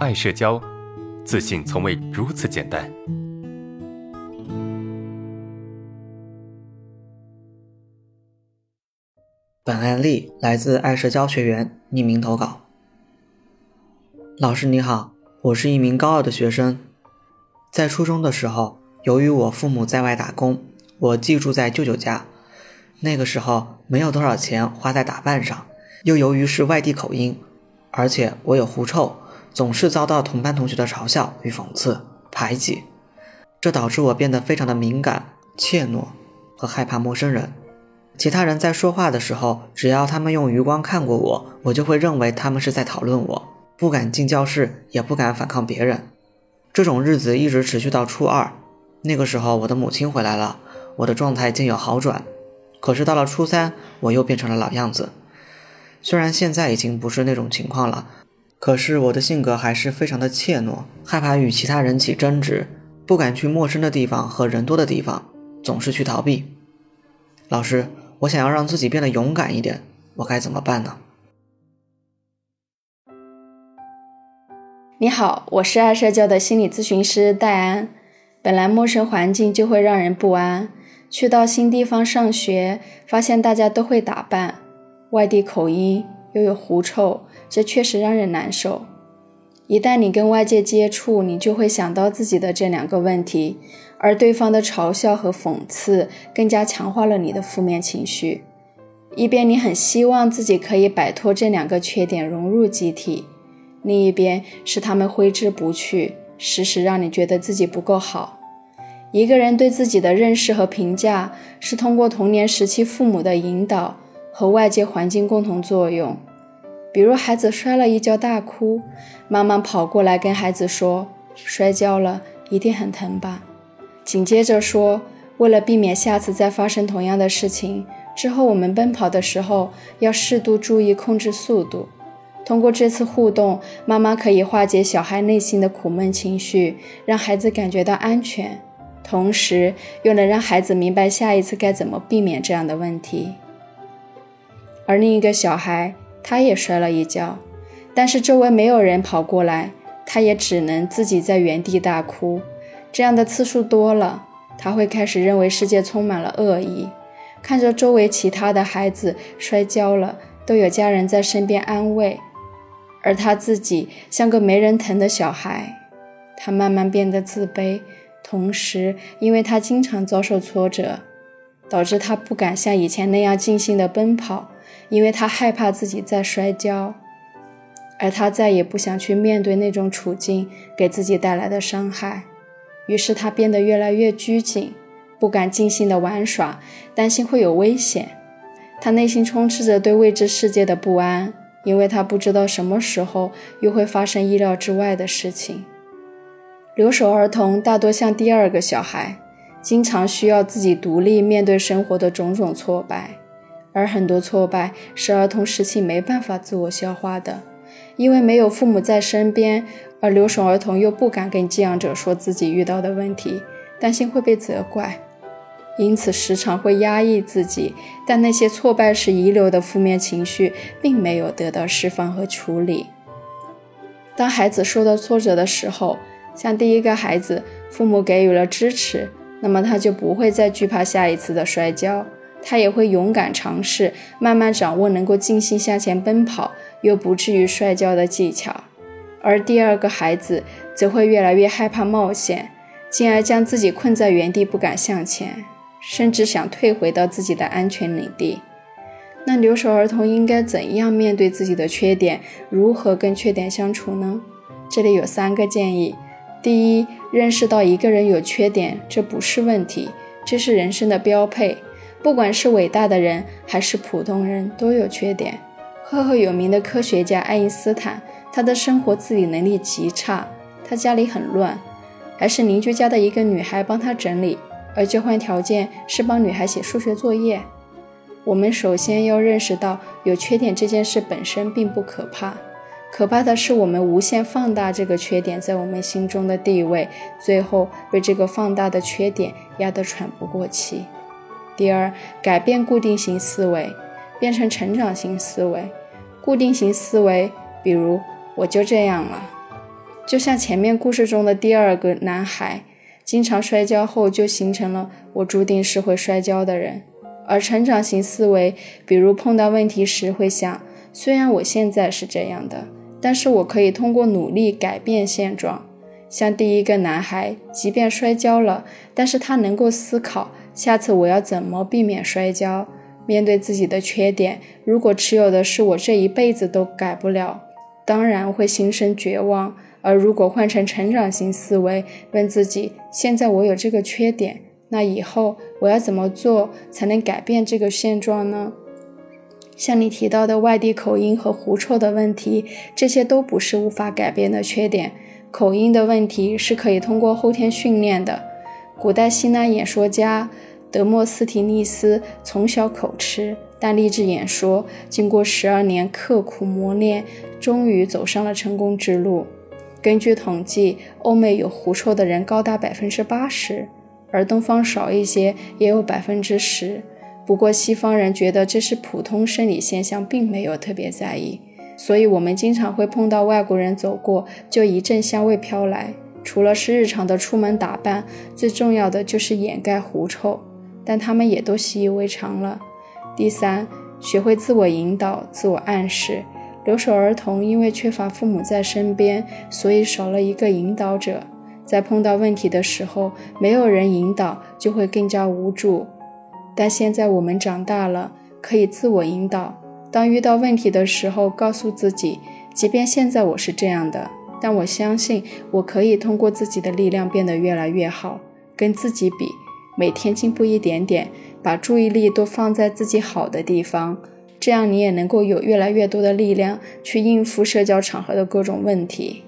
爱社交，自信从未如此简单。本案例来自爱社交学员匿名投稿。老师你好，我是一名高二的学生，在初中的时候，由于我父母在外打工，我寄住在舅舅家。那个时候没有多少钱花在打扮上，又由于是外地口音，而且我有狐臭，总是遭到同班同学的嘲笑与讽刺、排挤，这导致我变得非常的敏感、怯懦和害怕陌生人。其他人在说话的时候，只要他们用余光看过我，我就会认为他们是在讨论我，不敢进教室，也不敢反抗别人。这种日子一直持续到初二，那个时候我的母亲回来了，我的状态渐有好转。可是到了初三，我又变成了老样子。虽然现在已经不是那种情况了，可是我的性格还是非常的怯懦，害怕与其他人起争执，不敢去陌生的地方和人多的地方，总是去逃避。老师。我想要让自己变得勇敢一点，我该怎么办呢？你好，我是爱社交的心理咨询师戴安。本来陌生环境就会让人不安，去到新地方上学，发现大家都会打扮，外地口音又有狐臭，这确实让人难受。一旦你跟外界接触，你就会想到自己的这两个问题。而对方的嘲笑和讽刺更加强化了你的负面情绪。一边你很希望自己可以摆脱这两个缺点，融入集体；另一边是他们挥之不去，时时让你觉得自己不够好。一个人对自己的认识和评价，是通过童年时期父母的引导和外界环境共同作用。比如孩子摔了一跤大哭，妈妈跑过来跟孩子说：“摔跤了，一定很疼吧？”紧接着说，为了避免下次再发生同样的事情，之后我们奔跑的时候要适度注意控制速度。通过这次互动，妈妈可以化解小孩内心的苦闷情绪，让孩子感觉到安全，同时又能让孩子明白下一次该怎么避免这样的问题。而另一个小孩，他也摔了一跤，但是周围没有人跑过来，他也只能自己在原地大哭。这样的次数多了，他会开始认为世界充满了恶意。看着周围其他的孩子摔跤了，都有家人在身边安慰，而他自己像个没人疼的小孩。他慢慢变得自卑，同时，因为他经常遭受挫折，导致他不敢像以前那样尽兴地奔跑，因为他害怕自己再摔跤，而他再也不想去面对那种处境给自己带来的伤害。于是他变得越来越拘谨，不敢尽兴的玩耍，担心会有危险。他内心充斥着对未知世界的不安，因为他不知道什么时候又会发生意料之外的事情。留守儿童大多像第二个小孩，经常需要自己独立面对生活的种种挫败，而很多挫败是儿童时期没办法自我消化的，因为没有父母在身边。而留守儿童又不敢跟寄养者说自己遇到的问题，担心会被责怪，因此时常会压抑自己。但那些挫败时遗留的负面情绪，并没有得到释放和处理。当孩子受到挫折的时候，像第一个孩子，父母给予了支持，那么他就不会再惧怕下一次的摔跤，他也会勇敢尝试，慢慢掌握能够尽兴向前奔跑又不至于摔跤的技巧。而第二个孩子则会越来越害怕冒险，进而将自己困在原地不敢向前，甚至想退回到自己的安全领地。那留守儿童应该怎样面对自己的缺点？如何跟缺点相处呢？这里有三个建议：第一，认识到一个人有缺点，这不是问题，这是人生的标配。不管是伟大的人还是普通人，都有缺点。赫赫有名的科学家爱因斯坦。他的生活自理能力极差，他家里很乱，还是邻居家的一个女孩帮他整理，而交换条件是帮女孩写数学作业。我们首先要认识到，有缺点这件事本身并不可怕，可怕的是我们无限放大这个缺点在我们心中的地位，最后被这个放大的缺点压得喘不过气。第二，改变固定型思维，变成成长型思维。固定型思维，比如。我就这样了，就像前面故事中的第二个男孩，经常摔跤后就形成了我注定是会摔跤的人。而成长型思维，比如碰到问题时会想，虽然我现在是这样的，但是我可以通过努力改变现状。像第一个男孩，即便摔跤了，但是他能够思考，下次我要怎么避免摔跤。面对自己的缺点，如果持有的是我这一辈子都改不了，当然会心生绝望。而如果换成成长型思维，问自己：现在我有这个缺点，那以后我要怎么做才能改变这个现状呢？像你提到的外地口音和狐臭的问题，这些都不是无法改变的缺点。口音的问题是可以通过后天训练的。古代希腊演说家德莫斯提尼斯从小口吃，但立志演说，经过十二年刻苦磨练，终于走上了成功之路。根据统计，欧美有狐臭的人高达百分之八十，而东方少一些，也有百分之十。不过西方人觉得这是普通生理现象，并没有特别在意。所以，我们经常会碰到外国人走过，就一阵香味飘来。除了是日常的出门打扮，最重要的就是掩盖狐臭，但他们也都习以为常了。第三，学会自我引导、自我暗示。留守儿童因为缺乏父母在身边，所以少了一个引导者。在碰到问题的时候，没有人引导，就会更加无助。但现在我们长大了，可以自我引导。当遇到问题的时候，告诉自己，即便现在我是这样的，但我相信我可以通过自己的力量变得越来越好。跟自己比，每天进步一点点，把注意力都放在自己好的地方。这样你也能够有越来越多的力量去应付社交场合的各种问题。